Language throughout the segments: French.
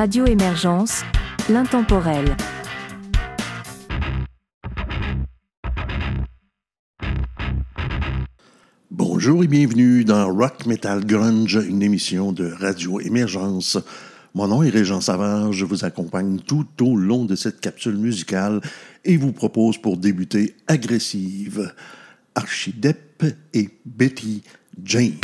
Radio Émergence, l'intemporel. Bonjour et bienvenue dans Rock Metal Grunge, une émission de Radio Émergence. Mon nom est Régent Savard, je vous accompagne tout au long de cette capsule musicale et vous propose pour débuter Agressive, Archidepp et Betty Jane.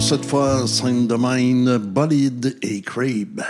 Cette fois Saint Domaine, Bolide et Crabe.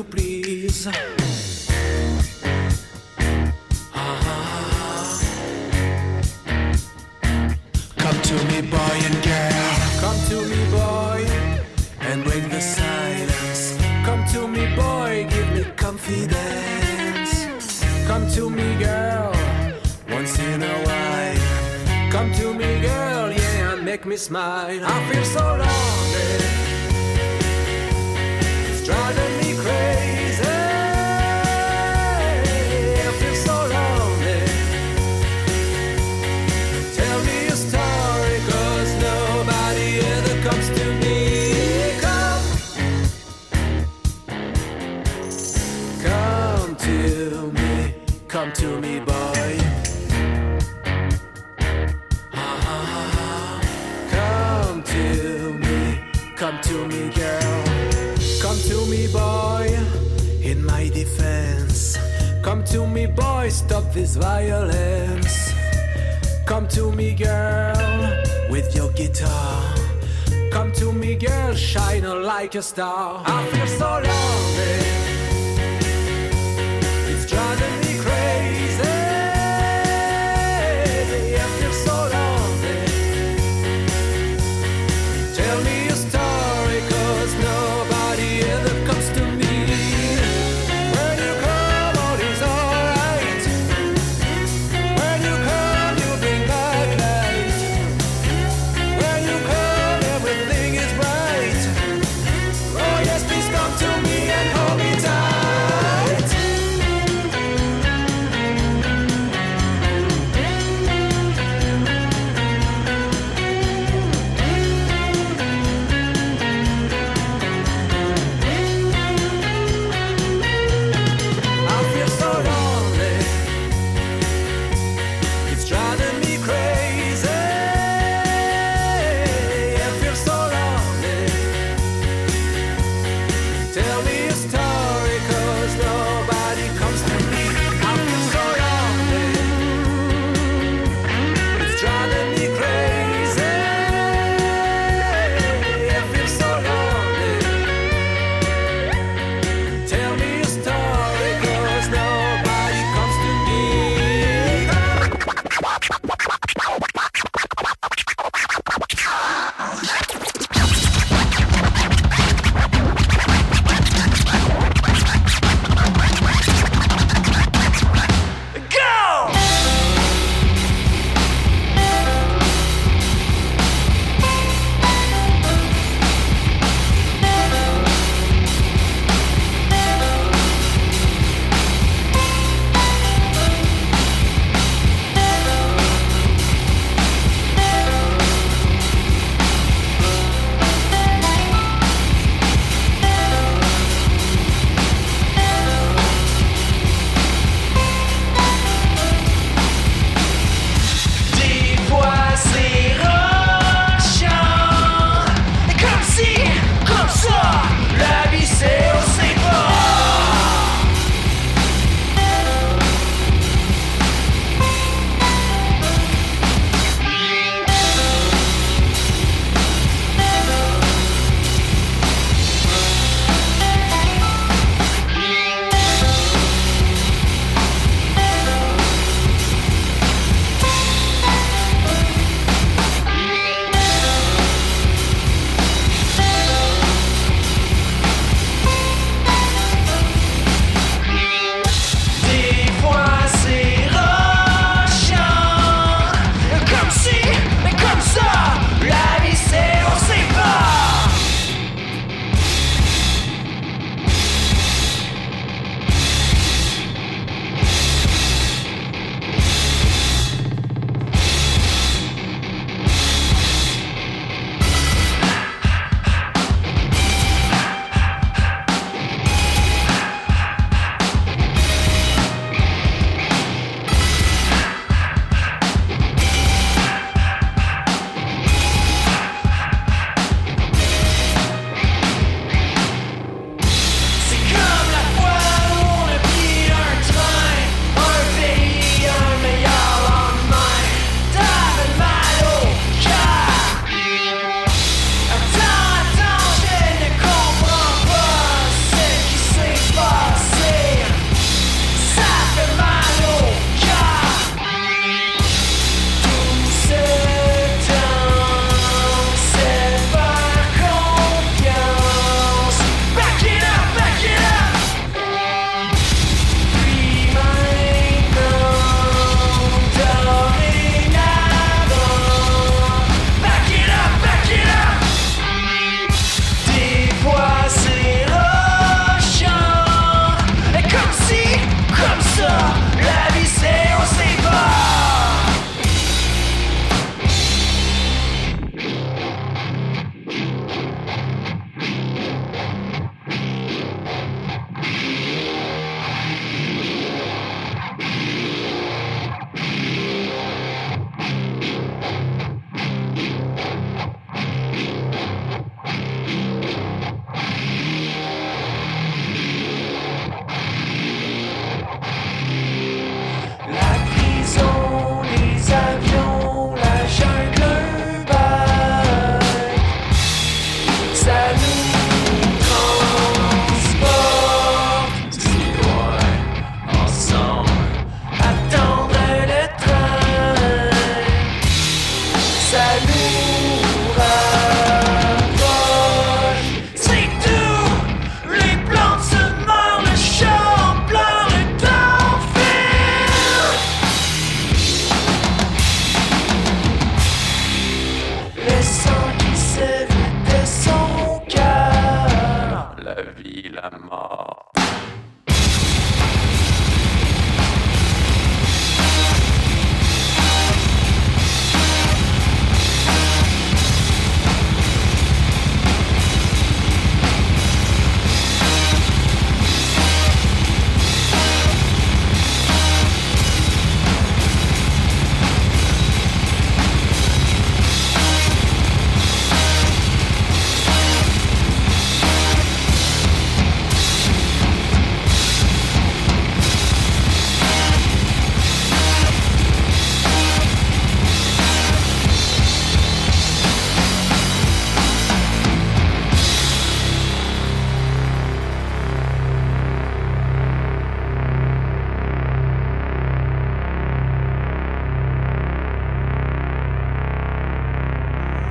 You, please. Ah. Come to me, boy and girl. Come to me, boy, and break the silence. Come to me, boy, give me confidence. Come to me, girl, once in a while. Come to me, girl, yeah, and make me smile. I feel so lonely. It's driving boy, stop this violence. Come to me, girl, with your guitar. Come to me, girl, shine like a star. I feel so lonely.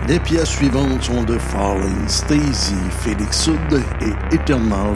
Les pièces suivantes sont de Fallen Stacy, Félix Sud et Eternal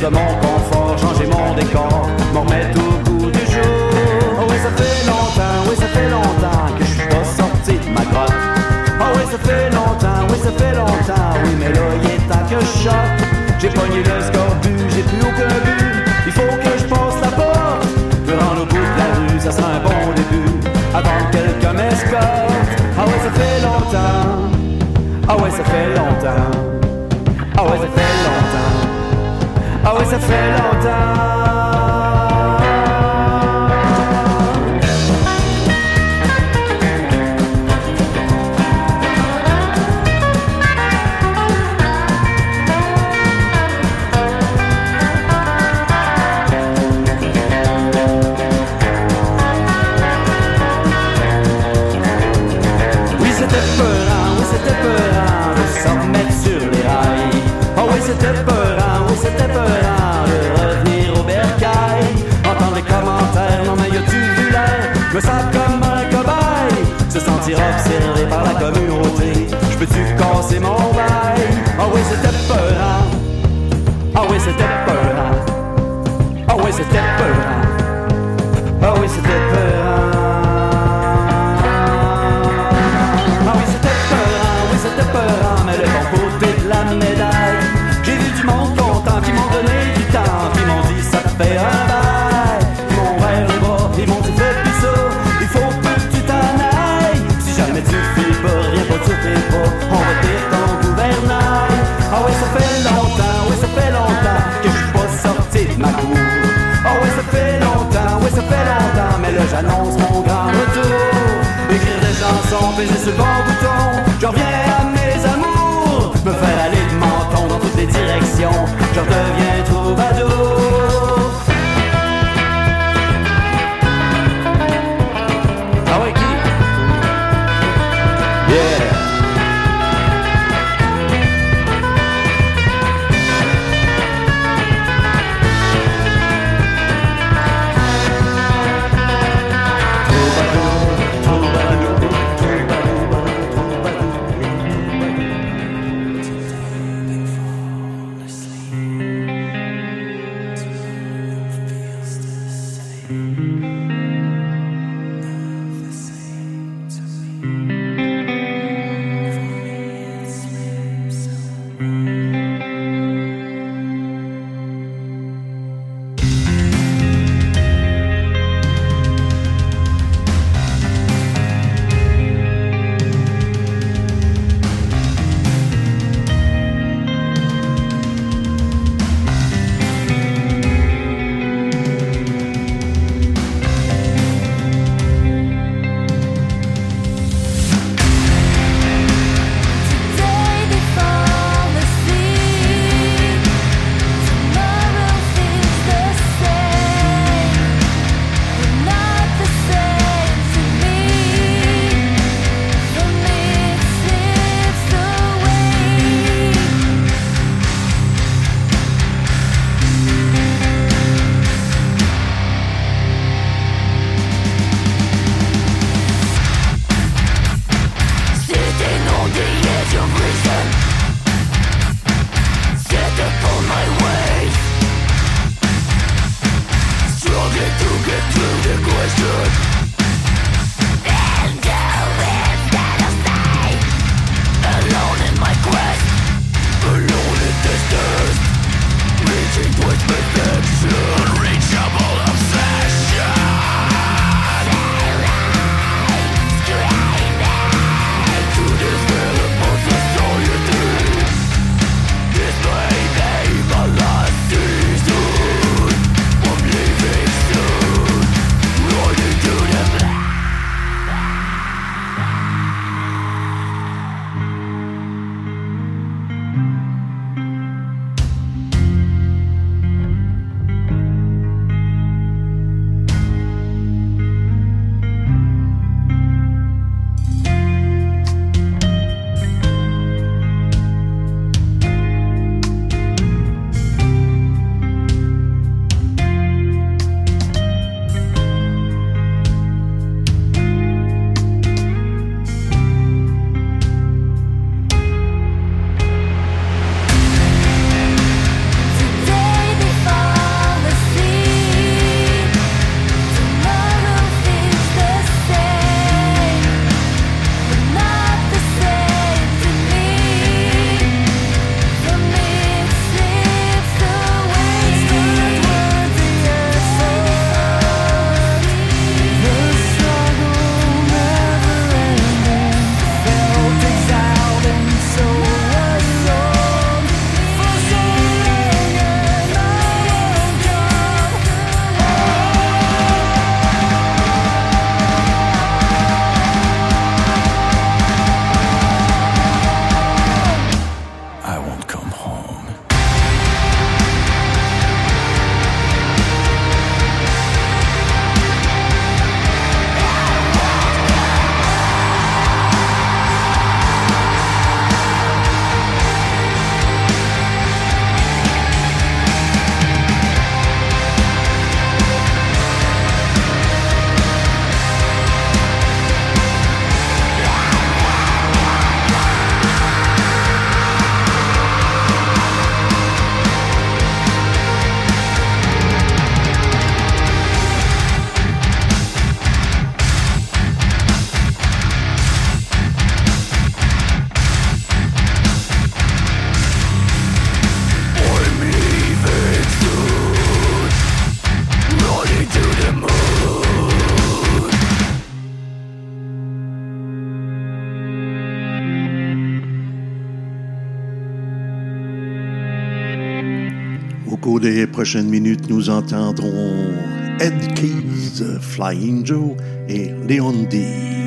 de mon confort, changer mon décor, m'en remettre au bout du jour. Oh oui, ça fait longtemps, oui, ça fait longtemps que je suis pas sorti de ma grotte. Oh oui, ça fait longtemps, oui, ça fait longtemps, oui, mais là, il est temps que je. J'ai pogné le scorbut, j'ai plus aucun but, il faut que je passe la porte. Me rendre au bout de la rue, ça sera un bon début, avant que quelqu'un m'escorte. Ah ouais, ça fait longtemps, ah ouais, ça fait longtemps, ah ouais, ça fait longtemps ça fait longtemps. Oui, c'était peurant, oui, c'était peurant de s'en mettre sur les rails. Oh, oui, c'était peurant. Comme un cobaye, se sentir observé par la communauté. Je peux-tu casser mon bail? Oh oui, c'était peurant. Oh oui, c'était peurant. Oh oui, c'était peurant. Fait longtemps, oui, ça fait longtemps que je suis pas sorti de ma cour. Ah oui, ça fait longtemps, oui, ça fait longtemps, mais là j'annonce mon grand retour. Écrire des chansons, baiser sur le bon bouton, je reviens à mes amours. Me faire aller de menton dans toutes les directions, je redeviens prochaines minutes, nous entendrons Ed Keys, Flying Joe et Leon D.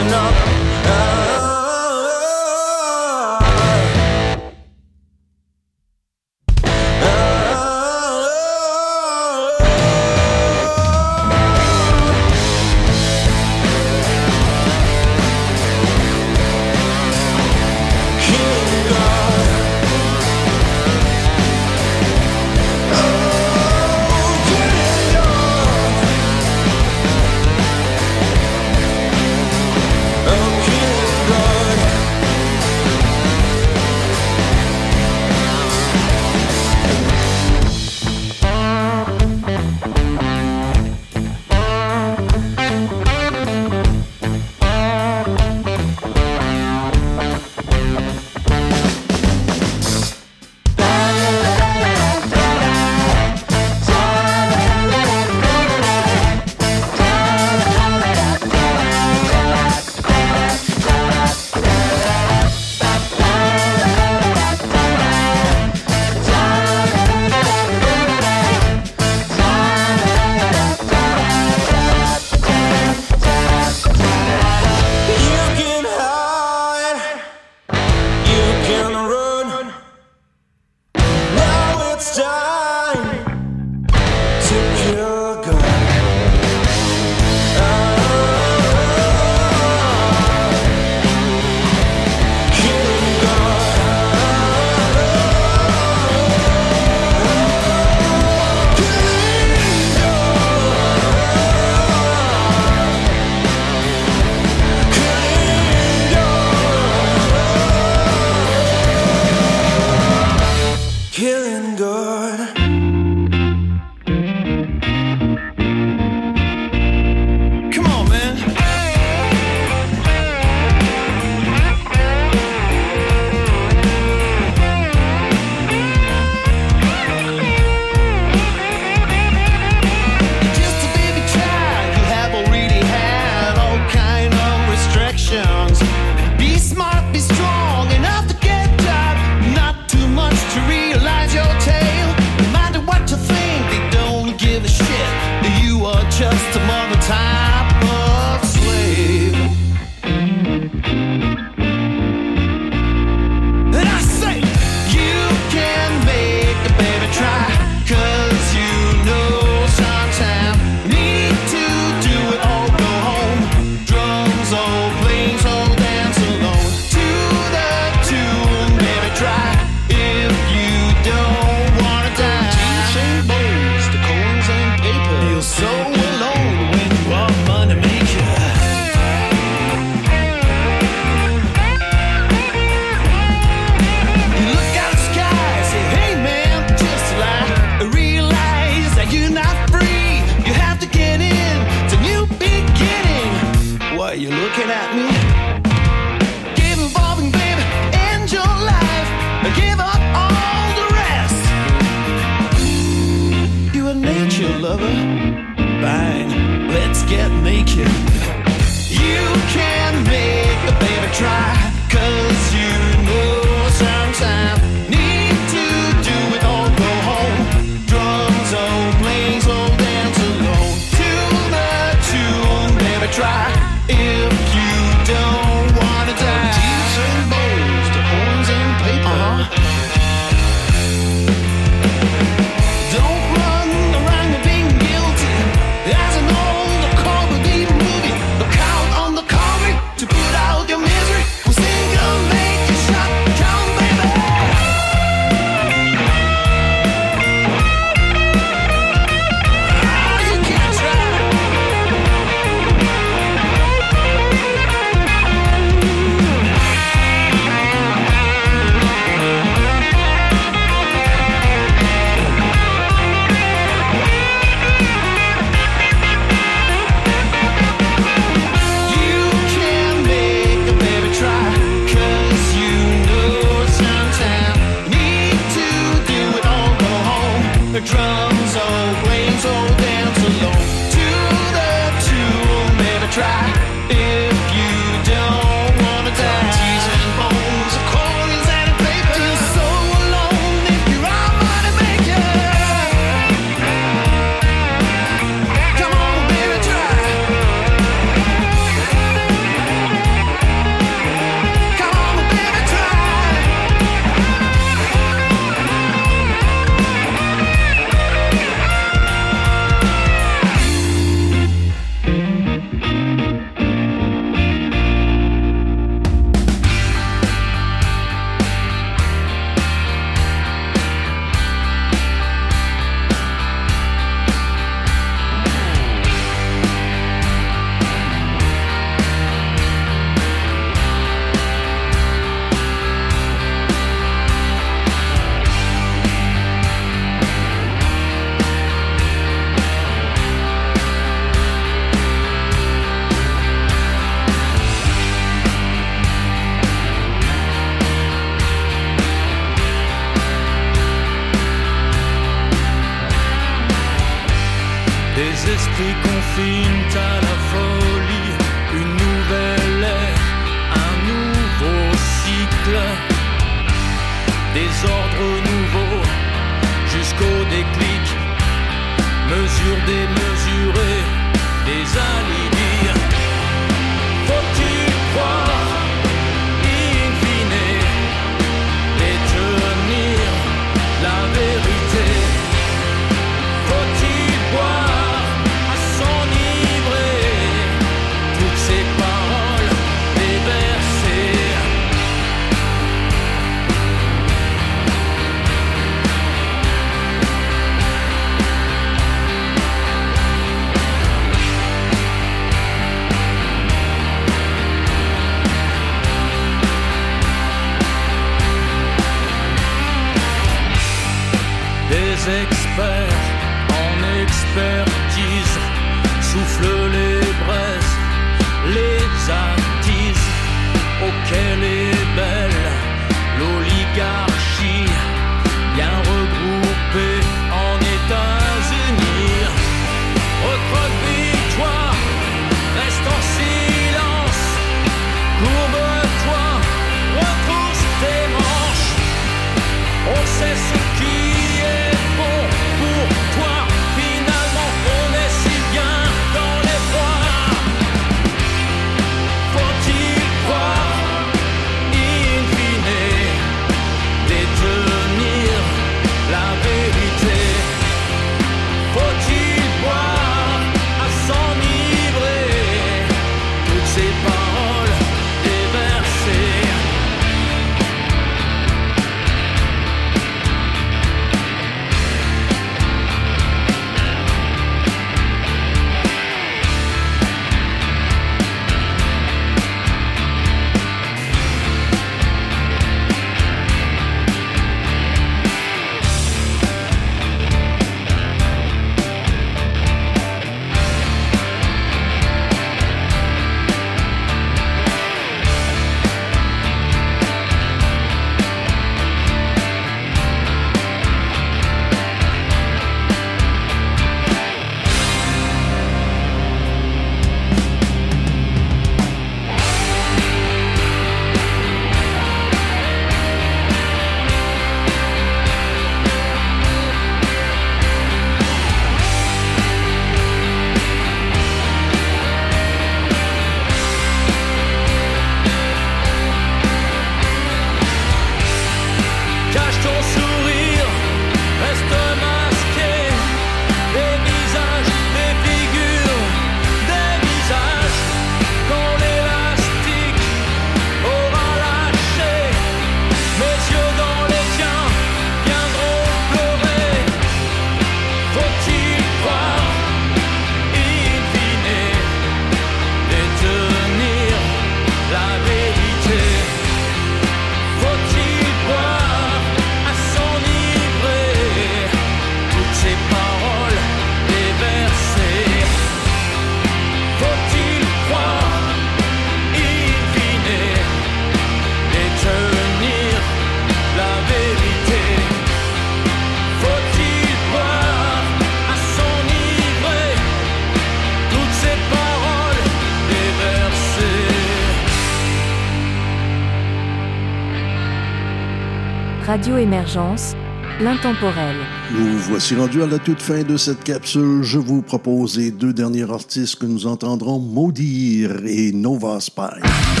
Radio Émergence, l'intemporel. Nous voici rendus à la toute fin de cette capsule. Je vous propose les deux derniers artistes que nous entendrons maudire et Nova Spy.